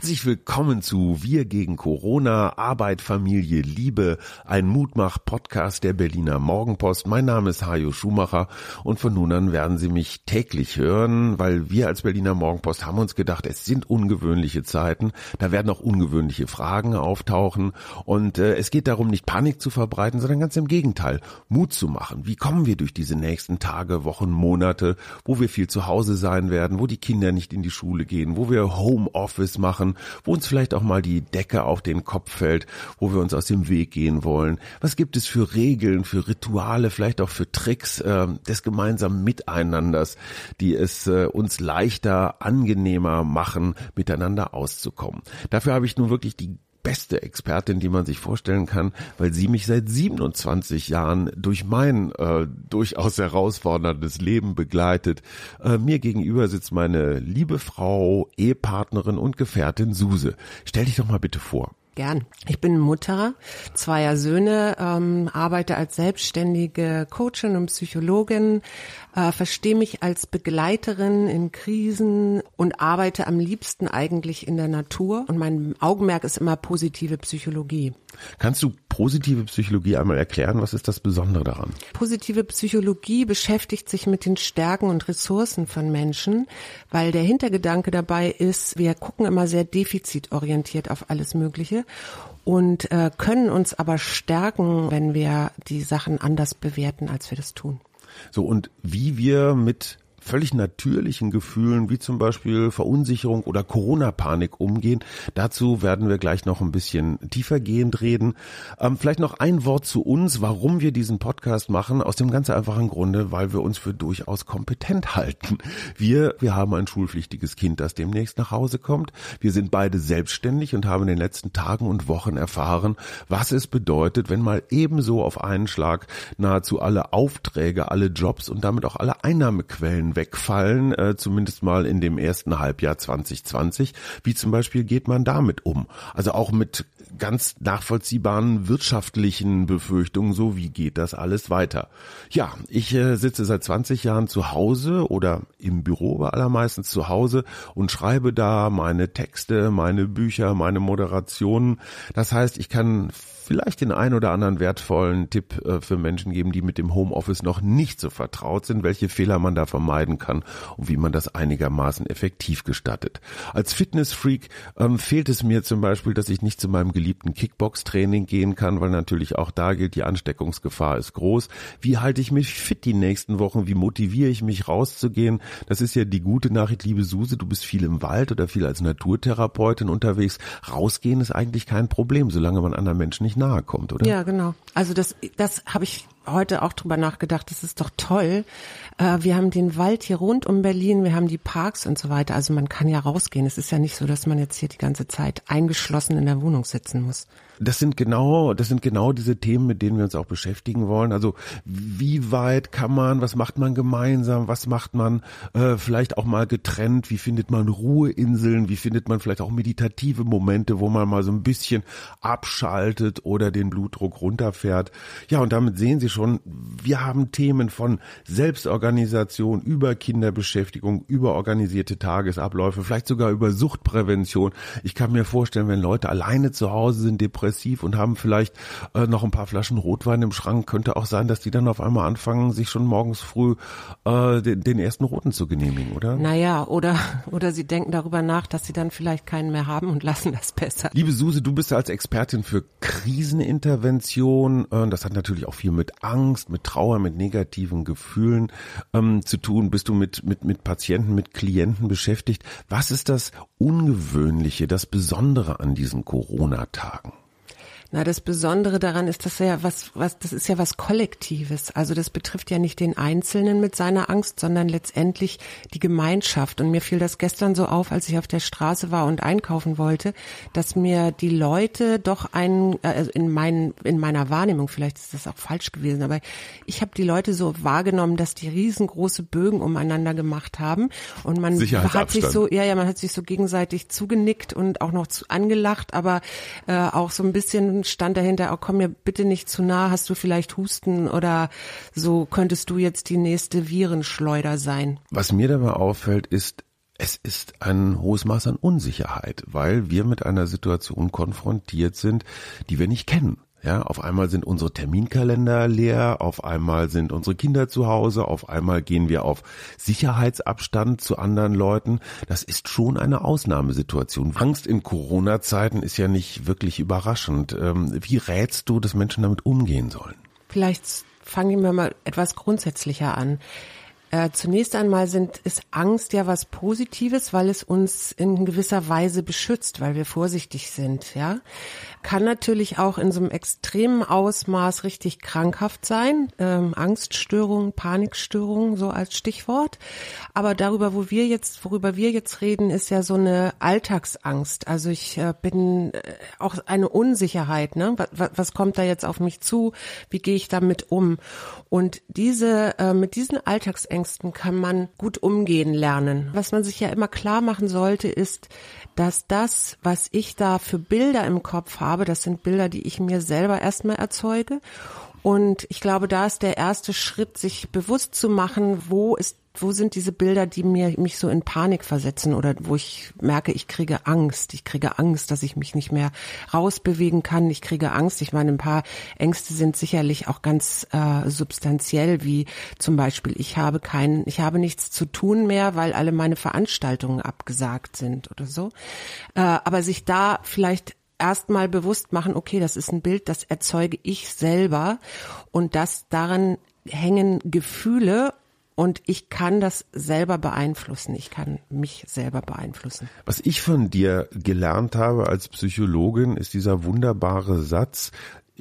Herzlich willkommen zu Wir gegen Corona, Arbeit, Familie, Liebe, ein Mutmach-Podcast der Berliner Morgenpost. Mein Name ist Hajo Schumacher und von nun an werden Sie mich täglich hören, weil wir als Berliner Morgenpost haben uns gedacht, es sind ungewöhnliche Zeiten, da werden auch ungewöhnliche Fragen auftauchen und äh, es geht darum, nicht Panik zu verbreiten, sondern ganz im Gegenteil, Mut zu machen. Wie kommen wir durch diese nächsten Tage, Wochen, Monate, wo wir viel zu Hause sein werden, wo die Kinder nicht in die Schule gehen, wo wir Homeoffice machen, machen, wo uns vielleicht auch mal die Decke auf den Kopf fällt, wo wir uns aus dem Weg gehen wollen. Was gibt es für Regeln, für Rituale, vielleicht auch für Tricks äh, des gemeinsamen Miteinanders, die es äh, uns leichter, angenehmer machen, miteinander auszukommen. Dafür habe ich nun wirklich die beste Expertin, die man sich vorstellen kann, weil sie mich seit 27 Jahren durch mein äh, durchaus herausforderndes Leben begleitet. Äh, mir gegenüber sitzt meine liebe Frau, Ehepartnerin und Gefährtin Suse. Stell dich doch mal bitte vor. Gern. Ich bin Mutter zweier Söhne, ähm, arbeite als selbstständige Coachin und Psychologin, äh, verstehe mich als Begleiterin in Krisen und arbeite am liebsten eigentlich in der Natur. Und mein Augenmerk ist immer positive Psychologie. Kannst du positive Psychologie einmal erklären? Was ist das Besondere daran? Positive Psychologie beschäftigt sich mit den Stärken und Ressourcen von Menschen, weil der Hintergedanke dabei ist, wir gucken immer sehr defizitorientiert auf alles Mögliche und äh, können uns aber stärken, wenn wir die Sachen anders bewerten, als wir das tun. So, und wie wir mit völlig natürlichen Gefühlen wie zum Beispiel Verunsicherung oder Corona-Panik umgehen. Dazu werden wir gleich noch ein bisschen tiefergehend reden. Ähm, vielleicht noch ein Wort zu uns, warum wir diesen Podcast machen. Aus dem ganz einfachen Grunde, weil wir uns für durchaus kompetent halten. Wir, wir haben ein schulpflichtiges Kind, das demnächst nach Hause kommt. Wir sind beide selbstständig und haben in den letzten Tagen und Wochen erfahren, was es bedeutet, wenn mal ebenso auf einen Schlag nahezu alle Aufträge, alle Jobs und damit auch alle Einnahmequellen wegfallen, äh, zumindest mal in dem ersten Halbjahr 2020. Wie zum Beispiel geht man damit um? Also auch mit ganz nachvollziehbaren wirtschaftlichen Befürchtungen, so wie geht das alles weiter. Ja, ich äh, sitze seit 20 Jahren zu Hause oder im Büro bei allermeistens zu Hause und schreibe da meine Texte, meine Bücher, meine Moderationen. Das heißt, ich kann vielleicht den ein oder anderen wertvollen Tipp äh, für Menschen geben, die mit dem Homeoffice noch nicht so vertraut sind, welche Fehler man da vermeiden kann und wie man das einigermaßen effektiv gestattet. Als Fitnessfreak ähm, fehlt es mir zum Beispiel, dass ich nicht zu meinem geliebten Kickbox-Training gehen kann, weil natürlich auch da gilt, die Ansteckungsgefahr ist groß. Wie halte ich mich fit die nächsten Wochen? Wie motiviere ich mich rauszugehen? Das ist ja die gute Nachricht, liebe Suse, du bist viel im Wald oder viel als Naturtherapeutin unterwegs. Rausgehen ist eigentlich kein Problem, solange man anderen Menschen nicht nahe kommt, oder? Ja, genau. Also das, das habe ich heute auch drüber nachgedacht. Das ist doch toll. Äh, wir haben den Wald hier rund um Berlin, wir haben die Parks und so weiter. Also man kann ja rausgehen. Es ist ja nicht so, dass man jetzt hier die ganze Zeit eingeschlossen in der Wohnung sitzen muss. Das sind genau, das sind genau diese Themen, mit denen wir uns auch beschäftigen wollen. Also wie weit kann man, was macht man gemeinsam, was macht man äh, vielleicht auch mal getrennt, wie findet man Ruheinseln, wie findet man vielleicht auch meditative Momente, wo man mal so ein bisschen abschaltet oder den Blutdruck runterfährt. Ja, und damit sehen Sie schon, wir haben Themen von Selbstorganisation über Kinderbeschäftigung, über organisierte Tagesabläufe, vielleicht sogar über Suchtprävention. Ich kann mir vorstellen, wenn Leute alleine zu Hause sind, depressiv und haben vielleicht äh, noch ein paar Flaschen Rotwein im Schrank, könnte auch sein, dass die dann auf einmal anfangen, sich schon morgens früh äh, den, den ersten Roten zu genehmigen, oder? Naja, oder, oder sie denken darüber nach, dass sie dann vielleicht keinen mehr haben und lassen das besser. Liebe Suse, du bist ja als Expertin für Krisenintervention. Äh, das hat natürlich auch viel mit Angst, mit Trauer, mit negativen Gefühlen ähm, zu tun. Bist du mit, mit, mit Patienten, mit Klienten beschäftigt? Was ist das Ungewöhnliche, das Besondere an diesen Corona-Tagen? Na, das Besondere daran ist, dass ja was, was, das ist ja was Kollektives. Also das betrifft ja nicht den Einzelnen mit seiner Angst, sondern letztendlich die Gemeinschaft. Und mir fiel das gestern so auf, als ich auf der Straße war und einkaufen wollte, dass mir die Leute doch einen, also in meinen, in meiner Wahrnehmung, vielleicht ist das auch falsch gewesen, aber ich habe die Leute so wahrgenommen, dass die riesengroße Bögen umeinander gemacht haben und man hat sich so, ja, ja, man hat sich so gegenseitig zugenickt und auch noch zu, angelacht, aber äh, auch so ein bisschen stand dahinter, oh, komm mir bitte nicht zu nah, hast du vielleicht Husten oder so könntest du jetzt die nächste Virenschleuder sein. Was mir dabei auffällt, ist, Es ist ein hohes Maß an Unsicherheit, weil wir mit einer Situation konfrontiert sind, die wir nicht kennen. Ja, auf einmal sind unsere Terminkalender leer, auf einmal sind unsere Kinder zu Hause, auf einmal gehen wir auf Sicherheitsabstand zu anderen Leuten. Das ist schon eine Ausnahmesituation. Angst in Corona-Zeiten ist ja nicht wirklich überraschend. Ähm, wie rätst du, dass Menschen damit umgehen sollen? Vielleicht fangen wir mal etwas grundsätzlicher an. Äh, zunächst einmal sind, ist Angst ja was Positives, weil es uns in gewisser Weise beschützt, weil wir vorsichtig sind, ja. Kann natürlich auch in so einem extremen Ausmaß richtig krankhaft sein. Ähm, Angststörungen, Panikstörungen, so als Stichwort. Aber darüber, wo wir jetzt, worüber wir jetzt reden, ist ja so eine Alltagsangst. Also ich äh, bin äh, auch eine Unsicherheit, ne? Was, was kommt da jetzt auf mich zu? Wie gehe ich damit um? Und diese, äh, mit diesen Alltagsängsten kann man gut umgehen lernen. Was man sich ja immer klar machen sollte, ist, dass das, was ich da für Bilder im Kopf habe, das sind Bilder, die ich mir selber erstmal erzeuge. Und ich glaube, da ist der erste Schritt, sich bewusst zu machen, wo ist wo sind diese Bilder, die mir mich so in Panik versetzen oder wo ich merke, ich kriege Angst. Ich kriege Angst, dass ich mich nicht mehr rausbewegen kann. Ich kriege Angst. Ich meine, ein paar Ängste sind sicherlich auch ganz äh, substanziell, wie zum Beispiel, ich habe keinen, ich habe nichts zu tun mehr, weil alle meine Veranstaltungen abgesagt sind oder so. Äh, aber sich da vielleicht erstmal bewusst machen, okay, das ist ein Bild, das erzeuge ich selber und das daran hängen Gefühle und ich kann das selber beeinflussen. Ich kann mich selber beeinflussen. Was ich von dir gelernt habe als Psychologin, ist dieser wunderbare Satz,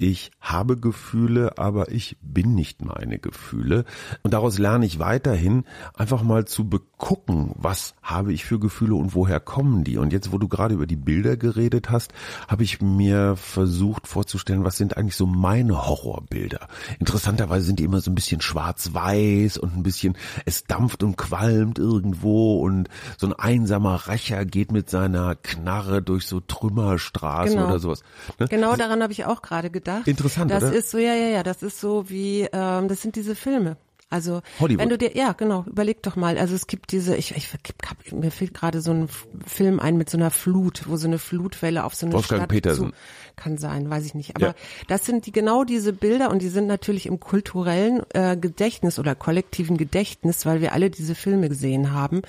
ich habe Gefühle, aber ich bin nicht meine Gefühle. Und daraus lerne ich weiterhin einfach mal zu begucken, was habe ich für Gefühle und woher kommen die. Und jetzt, wo du gerade über die Bilder geredet hast, habe ich mir versucht vorzustellen, was sind eigentlich so meine Horrorbilder. Interessanterweise sind die immer so ein bisschen schwarz-weiß und ein bisschen, es dampft und qualmt irgendwo und so ein einsamer Rächer geht mit seiner Knarre durch so Trümmerstraßen genau. oder sowas. Ne? Genau daran habe ich auch gerade gedacht gedacht. Interessant, das oder? ist so, ja, ja, ja, das ist so wie, ähm, das sind diese Filme. Also Hollywood. wenn du dir, ja genau, überleg doch mal. Also es gibt diese, ich, ich mir fällt gerade so ein Film ein mit so einer Flut, wo so eine Flutwelle auf so eine Wolfgang Stadt Petersen. Zu, kann sein, weiß ich nicht. Aber ja. das sind die genau diese Bilder und die sind natürlich im kulturellen äh, Gedächtnis oder kollektiven Gedächtnis, weil wir alle diese Filme gesehen haben.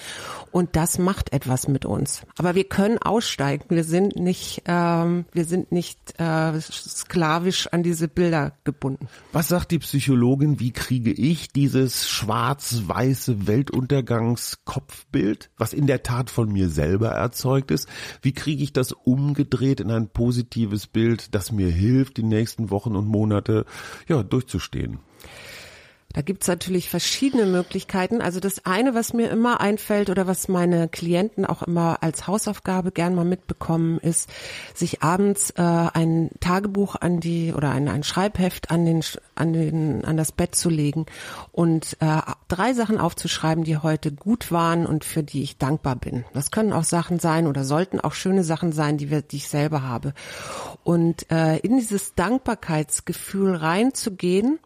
Und das macht etwas mit uns. Aber wir können aussteigen. Wir sind nicht, ähm, wir sind nicht äh, sklavisch an diese Bilder gebunden. Was sagt die Psychologin? Wie kriege ich dieses schwarz-weiße Weltuntergangskopfbild, was in der Tat von mir selber erzeugt ist? Wie kriege ich das umgedreht in ein positives Bild? Das mir hilft, die nächsten Wochen und Monate ja durchzustehen? Da gibt's natürlich verschiedene Möglichkeiten. Also das eine, was mir immer einfällt oder was meine Klienten auch immer als Hausaufgabe gern mal mitbekommen, ist, sich abends äh, ein Tagebuch an die oder ein, ein Schreibheft an den an den an das Bett zu legen und äh, drei Sachen aufzuschreiben, die heute gut waren und für die ich dankbar bin. Das können auch Sachen sein oder sollten auch schöne Sachen sein, die wir, die ich selber habe. Und äh, in dieses Dankbarkeitsgefühl reinzugehen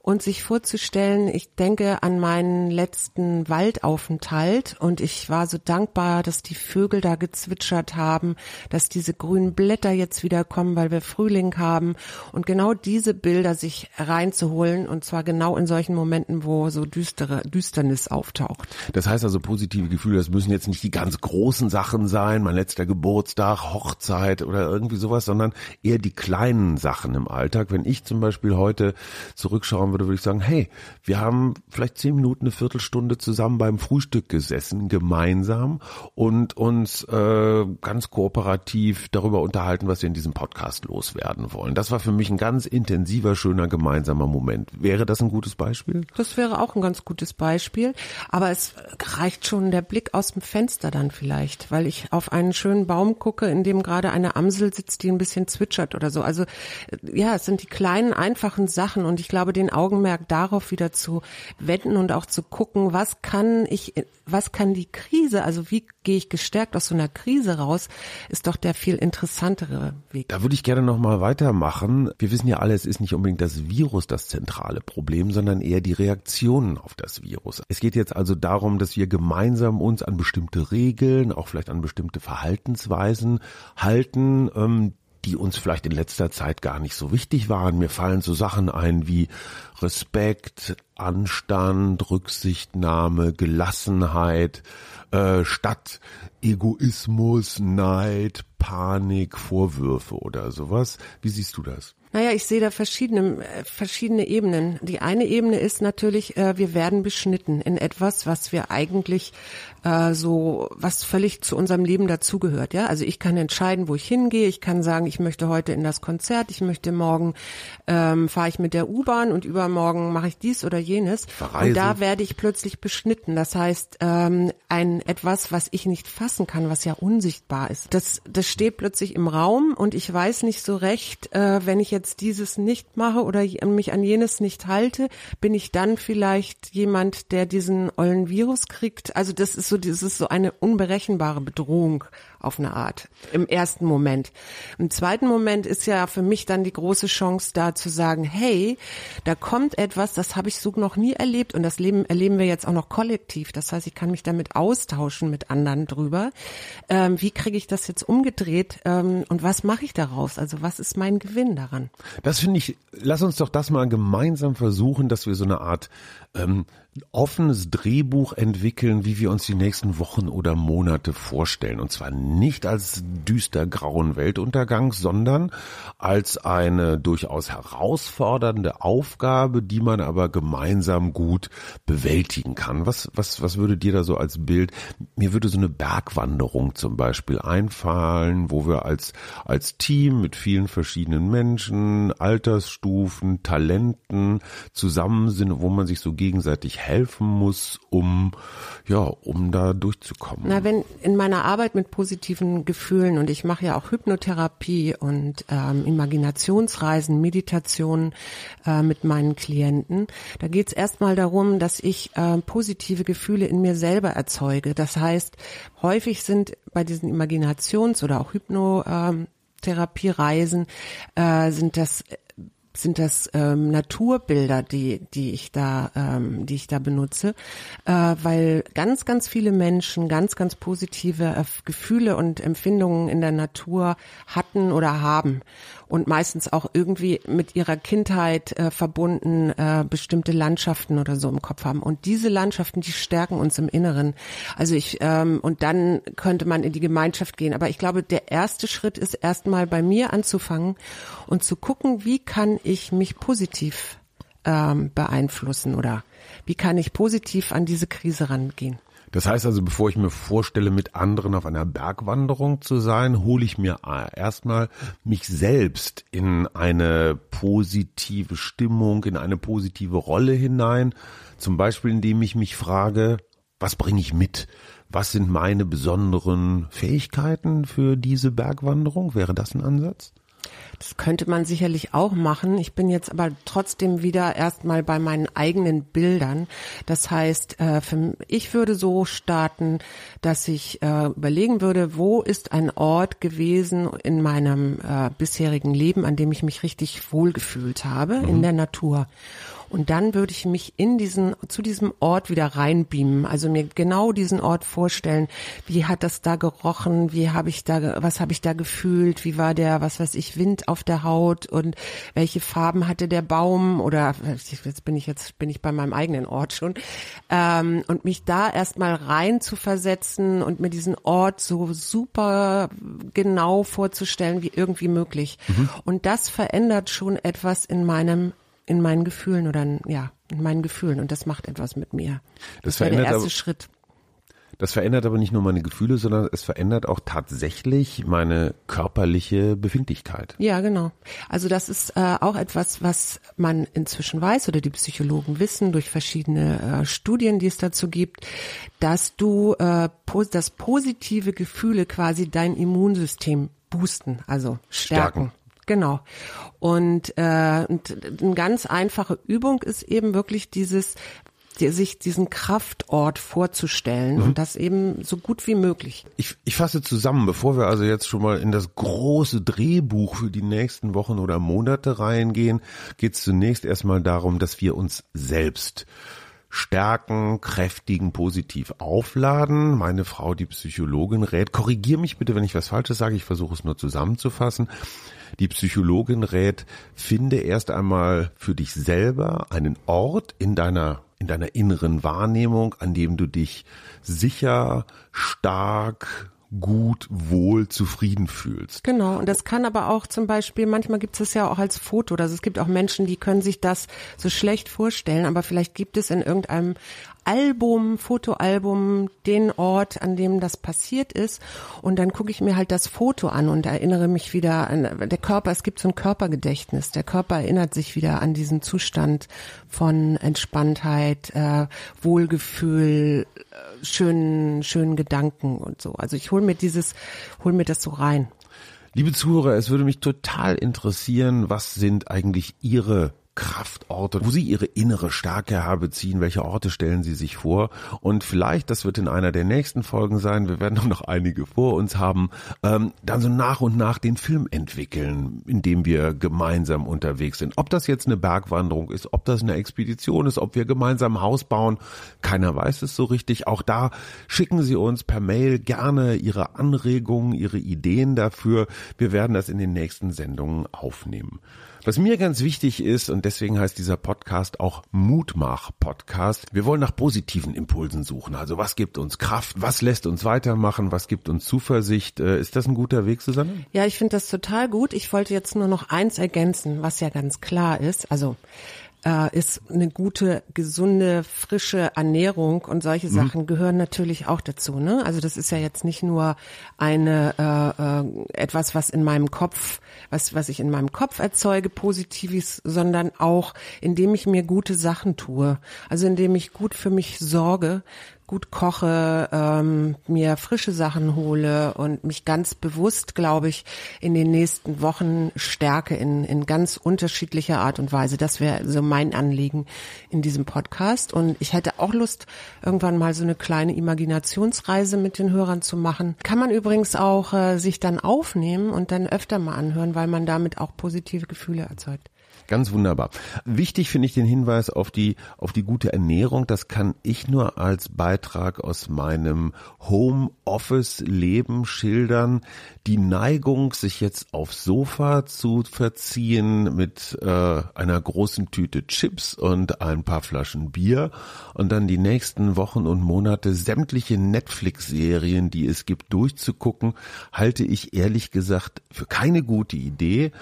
und sich vorzustellen, ich denke an meinen letzten Waldaufenthalt und ich war so dankbar, dass die Vögel da gezwitschert haben, dass diese grünen Blätter jetzt wieder kommen, weil wir Frühling haben und genau diese Bilder sich reinzuholen und zwar genau in solchen Momenten, wo so düstere Düsternis auftaucht. Das heißt also positive Gefühle, das müssen jetzt nicht die ganz großen Sachen sein, mein letzter Geburtstag, Hochzeit oder irgendwie sowas, sondern eher die kleinen Sachen im Alltag. Wenn ich zum Beispiel heute zurückschauen würde, würde ich sagen, hey, wir haben vielleicht zehn Minuten, eine Viertelstunde zusammen beim Frühstück gesessen, gemeinsam und uns äh, ganz kooperativ darüber unterhalten, was wir in diesem Podcast loswerden wollen. Das war für mich ein ganz intensiver, schöner gemeinsamer Moment. Wäre das ein gutes Beispiel? Das wäre auch ein ganz gutes Beispiel, aber es reicht schon der Blick aus dem Fenster dann vielleicht, weil ich auf einen schönen Baum gucke, in dem gerade eine Amsel sitzt, die ein bisschen zwitschert oder so. Also ja, es sind die kleinen, einfachen Sachen und ich glaube, den Augenmerk darauf wieder zu wenden und auch zu gucken, was kann ich, was kann die Krise, also wie gehe ich gestärkt aus so einer Krise raus, ist doch der viel interessantere Weg. Da würde ich gerne noch mal weitermachen. Wir wissen ja alle, es ist nicht unbedingt das Virus das zentrale Problem, sondern eher die Reaktionen auf das Virus. Es geht jetzt also darum, dass wir gemeinsam uns an bestimmte Regeln, auch vielleicht an bestimmte Verhaltensweisen halten, ähm, die uns vielleicht in letzter Zeit gar nicht so wichtig waren. Mir fallen so Sachen ein wie Respekt, Anstand, Rücksichtnahme, Gelassenheit, äh, statt Egoismus, Neid, Panik, Vorwürfe oder sowas. Wie siehst du das? Naja, ich sehe da verschiedene, äh, verschiedene Ebenen. Die eine Ebene ist natürlich, äh, wir werden beschnitten in etwas, was wir eigentlich äh, so, was völlig zu unserem Leben dazugehört. Ja, also ich kann entscheiden, wo ich hingehe. Ich kann sagen, ich möchte heute in das Konzert, ich möchte morgen ähm, fahre ich mit der U-Bahn und übermorgen mache ich dies oder jenes. Verreisen. Und da werde ich plötzlich beschnitten. Das heißt, ähm, ein etwas, was ich nicht fassen kann, was ja unsichtbar ist. Das, das steht plötzlich im Raum und ich weiß nicht so recht, äh, wenn ich jetzt jetzt dieses nicht mache oder mich an jenes nicht halte, bin ich dann vielleicht jemand, der diesen ollen Virus kriegt? Also das ist so, das ist so eine unberechenbare Bedrohung auf eine Art im ersten Moment. Im zweiten Moment ist ja für mich dann die große Chance da zu sagen, hey, da kommt etwas, das habe ich so noch nie erlebt und das Leben erleben wir jetzt auch noch kollektiv. Das heißt, ich kann mich damit austauschen mit anderen drüber. Ähm, wie kriege ich das jetzt umgedreht ähm, und was mache ich daraus? Also was ist mein Gewinn daran? Das finde ich, lass uns doch das mal gemeinsam versuchen, dass wir so eine Art ähm, offenes Drehbuch entwickeln, wie wir uns die nächsten Wochen oder Monate vorstellen. Und zwar nicht als düster grauen Weltuntergang, sondern als eine durchaus herausfordernde Aufgabe, die man aber gemeinsam gut bewältigen kann. Was, was, was würde dir da so als Bild? Mir würde so eine Bergwanderung zum Beispiel einfallen, wo wir als, als Team mit vielen verschiedenen Menschen, Altersstufen, Talenten zusammen sind, wo man sich so gegenseitig helfen muss, um ja, um da durchzukommen? Na, wenn in meiner Arbeit mit positiven Gefühlen und ich mache ja auch Hypnotherapie und ähm, Imaginationsreisen, Meditationen äh, mit meinen Klienten, da geht es erstmal darum, dass ich äh, positive Gefühle in mir selber erzeuge. Das heißt, häufig sind bei diesen Imaginations- oder auch Hypno ähm, äh, sind das sind das ähm, Naturbilder, die die ich da ähm, die ich da benutze, äh, weil ganz ganz viele Menschen ganz ganz positive äh, Gefühle und Empfindungen in der Natur hatten oder haben und meistens auch irgendwie mit ihrer Kindheit äh, verbunden äh, bestimmte Landschaften oder so im Kopf haben. Und diese Landschaften, die stärken uns im Inneren. Also ich, ähm, und dann könnte man in die Gemeinschaft gehen. Aber ich glaube, der erste Schritt ist erstmal bei mir anzufangen und zu gucken, wie kann ich mich positiv ähm, beeinflussen oder wie kann ich positiv an diese Krise rangehen. Das heißt also, bevor ich mir vorstelle, mit anderen auf einer Bergwanderung zu sein, hole ich mir erstmal mich selbst in eine positive Stimmung, in eine positive Rolle hinein. Zum Beispiel, indem ich mich frage, was bringe ich mit? Was sind meine besonderen Fähigkeiten für diese Bergwanderung? Wäre das ein Ansatz? Das könnte man sicherlich auch machen. Ich bin jetzt aber trotzdem wieder erstmal bei meinen eigenen Bildern. Das heißt, äh, ich würde so starten, dass ich äh, überlegen würde, wo ist ein Ort gewesen in meinem äh, bisherigen Leben, an dem ich mich richtig wohlgefühlt habe, mhm. in der Natur. Und dann würde ich mich in diesen, zu diesem Ort wieder reinbeamen. Also mir genau diesen Ort vorstellen. Wie hat das da gerochen? Wie habe ich da, was habe ich da gefühlt? Wie war der, was weiß ich, Wind auf der Haut? Und welche Farben hatte der Baum? Oder jetzt bin ich jetzt, bin ich bei meinem eigenen Ort schon. Ähm, und mich da erstmal rein zu versetzen und mir diesen Ort so super genau vorzustellen, wie irgendwie möglich. Mhm. Und das verändert schon etwas in meinem in meinen Gefühlen oder in, ja, in meinen Gefühlen und das macht etwas mit mir. Das, das wäre der erste aber, Schritt. Das verändert aber nicht nur meine Gefühle, sondern es verändert auch tatsächlich meine körperliche Befindlichkeit. Ja, genau. Also das ist äh, auch etwas, was man inzwischen weiß oder die Psychologen wissen durch verschiedene äh, Studien, die es dazu gibt, dass du äh, dass positive Gefühle quasi dein Immunsystem boosten, also stärken. stärken. Genau. Und, äh, und eine ganz einfache Übung ist eben wirklich dieses, die, sich diesen Kraftort vorzustellen mhm. und das eben so gut wie möglich. Ich, ich fasse zusammen, bevor wir also jetzt schon mal in das große Drehbuch für die nächsten Wochen oder Monate reingehen, geht es zunächst erstmal darum, dass wir uns selbst stärken, kräftigen, positiv aufladen. Meine Frau, die Psychologin, rät, korrigier mich bitte, wenn ich was Falsches sage, ich versuche es nur zusammenzufassen. Die Psychologin rät, finde erst einmal für dich selber einen Ort in deiner in deiner inneren Wahrnehmung, an dem du dich sicher, stark, gut, wohl, zufrieden fühlst. Genau, und das kann aber auch zum Beispiel, manchmal gibt es ja auch als Foto, also es gibt auch Menschen, die können sich das so schlecht vorstellen, aber vielleicht gibt es in irgendeinem Album, Fotoalbum, den Ort, an dem das passiert ist. Und dann gucke ich mir halt das Foto an und erinnere mich wieder an der Körper. Es gibt so ein Körpergedächtnis. Der Körper erinnert sich wieder an diesen Zustand von Entspanntheit, äh, Wohlgefühl, äh, schönen, schönen Gedanken und so. Also ich hole mir dieses, hol mir das so rein. Liebe Zuhörer, es würde mich total interessieren, was sind eigentlich Ihre Kraftorte, wo Sie Ihre innere Stärke herbeziehen. Welche Orte stellen Sie sich vor? Und vielleicht, das wird in einer der nächsten Folgen sein, wir werden noch einige vor uns haben, ähm, dann so nach und nach den Film entwickeln, in dem wir gemeinsam unterwegs sind. Ob das jetzt eine Bergwanderung ist, ob das eine Expedition ist, ob wir gemeinsam ein Haus bauen, keiner weiß es so richtig. Auch da schicken Sie uns per Mail gerne Ihre Anregungen, Ihre Ideen dafür. Wir werden das in den nächsten Sendungen aufnehmen. Was mir ganz wichtig ist, und deswegen heißt dieser Podcast auch Mutmach-Podcast, wir wollen nach positiven Impulsen suchen. Also was gibt uns Kraft, was lässt uns weitermachen, was gibt uns Zuversicht. Äh, ist das ein guter Weg, Susanne? Ja, ich finde das total gut. Ich wollte jetzt nur noch eins ergänzen, was ja ganz klar ist. Also äh, ist eine gute, gesunde, frische Ernährung und solche mhm. Sachen gehören natürlich auch dazu. Ne? Also das ist ja jetzt nicht nur eine äh, äh, etwas, was in meinem Kopf, was was ich in meinem Kopf erzeuge, positives, sondern auch indem ich mir gute Sachen tue. Also indem ich gut für mich sorge, gut koche, ähm, mir frische Sachen hole und mich ganz bewusst, glaube ich, in den nächsten Wochen stärke in, in ganz unterschiedlicher Art und Weise. Das wäre so mein Anliegen in diesem Podcast. Und ich hätte auch Lust, irgendwann mal so eine kleine Imaginationsreise mit den Hörern zu machen. Kann man übrigens auch äh, sich dann aufnehmen und dann öfter mal anhören, weil man damit auch positive Gefühle erzeugt. Ganz wunderbar. Wichtig finde ich den Hinweis auf die, auf die gute Ernährung. Das kann ich nur als Beitrag aus meinem Home-Office-Leben schildern. Die Neigung, sich jetzt aufs Sofa zu verziehen mit äh, einer großen Tüte Chips und ein paar Flaschen Bier und dann die nächsten Wochen und Monate sämtliche Netflix-Serien, die es gibt, durchzugucken, halte ich ehrlich gesagt für keine gute Idee.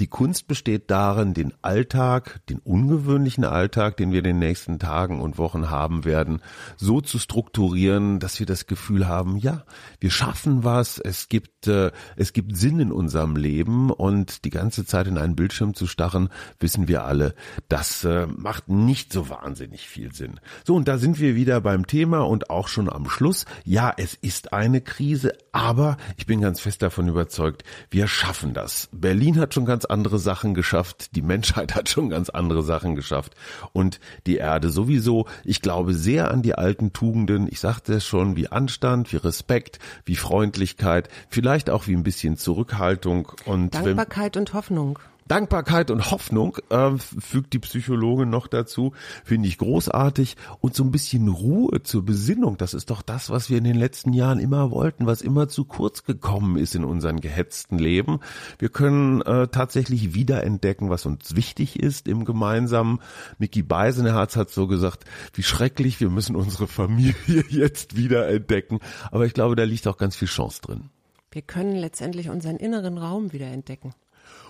Die Kunst besteht darin, den Alltag, den ungewöhnlichen Alltag, den wir in den nächsten Tagen und Wochen haben werden, so zu strukturieren, dass wir das Gefühl haben, ja, wir schaffen was, es gibt, äh, es gibt Sinn in unserem Leben und die ganze Zeit in einen Bildschirm zu starren, wissen wir alle, das äh, macht nicht so wahnsinnig viel Sinn. So, und da sind wir wieder beim Thema und auch schon am Schluss. Ja, es ist eine Krise, aber ich bin ganz fest davon überzeugt, wir schaffen das. Berlin hat schon ganz andere Sachen geschafft, die Menschheit hat schon ganz andere Sachen geschafft und die Erde sowieso. Ich glaube sehr an die alten Tugenden, ich sagte es schon, wie Anstand, wie Respekt, wie Freundlichkeit, vielleicht auch wie ein bisschen Zurückhaltung und Dankbarkeit wenn, und Hoffnung. Dankbarkeit und Hoffnung äh, fügt die Psychologin noch dazu, finde ich großartig und so ein bisschen Ruhe zur Besinnung. Das ist doch das, was wir in den letzten Jahren immer wollten, was immer zu kurz gekommen ist in unserem gehetzten Leben. Wir können äh, tatsächlich wiederentdecken, was uns wichtig ist im Gemeinsamen. Mickey Beisenherz hat so gesagt, wie schrecklich, wir müssen unsere Familie jetzt wiederentdecken. Aber ich glaube, da liegt auch ganz viel Chance drin. Wir können letztendlich unseren inneren Raum wiederentdecken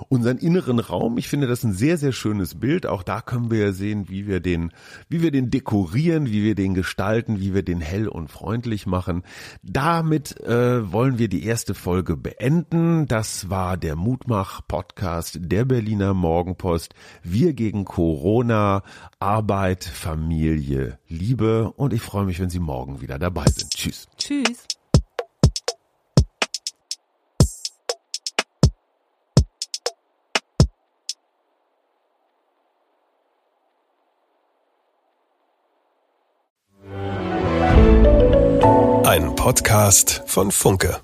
unseren inneren Raum. Ich finde das ein sehr, sehr schönes Bild. Auch da können wir ja sehen, wie wir den, wie wir den dekorieren, wie wir den gestalten, wie wir den hell und freundlich machen. Damit äh, wollen wir die erste Folge beenden. Das war der Mutmach-Podcast der Berliner Morgenpost. Wir gegen Corona, Arbeit, Familie, Liebe. Und ich freue mich, wenn Sie morgen wieder dabei sind. Tschüss. Tschüss. Podcast von Funke.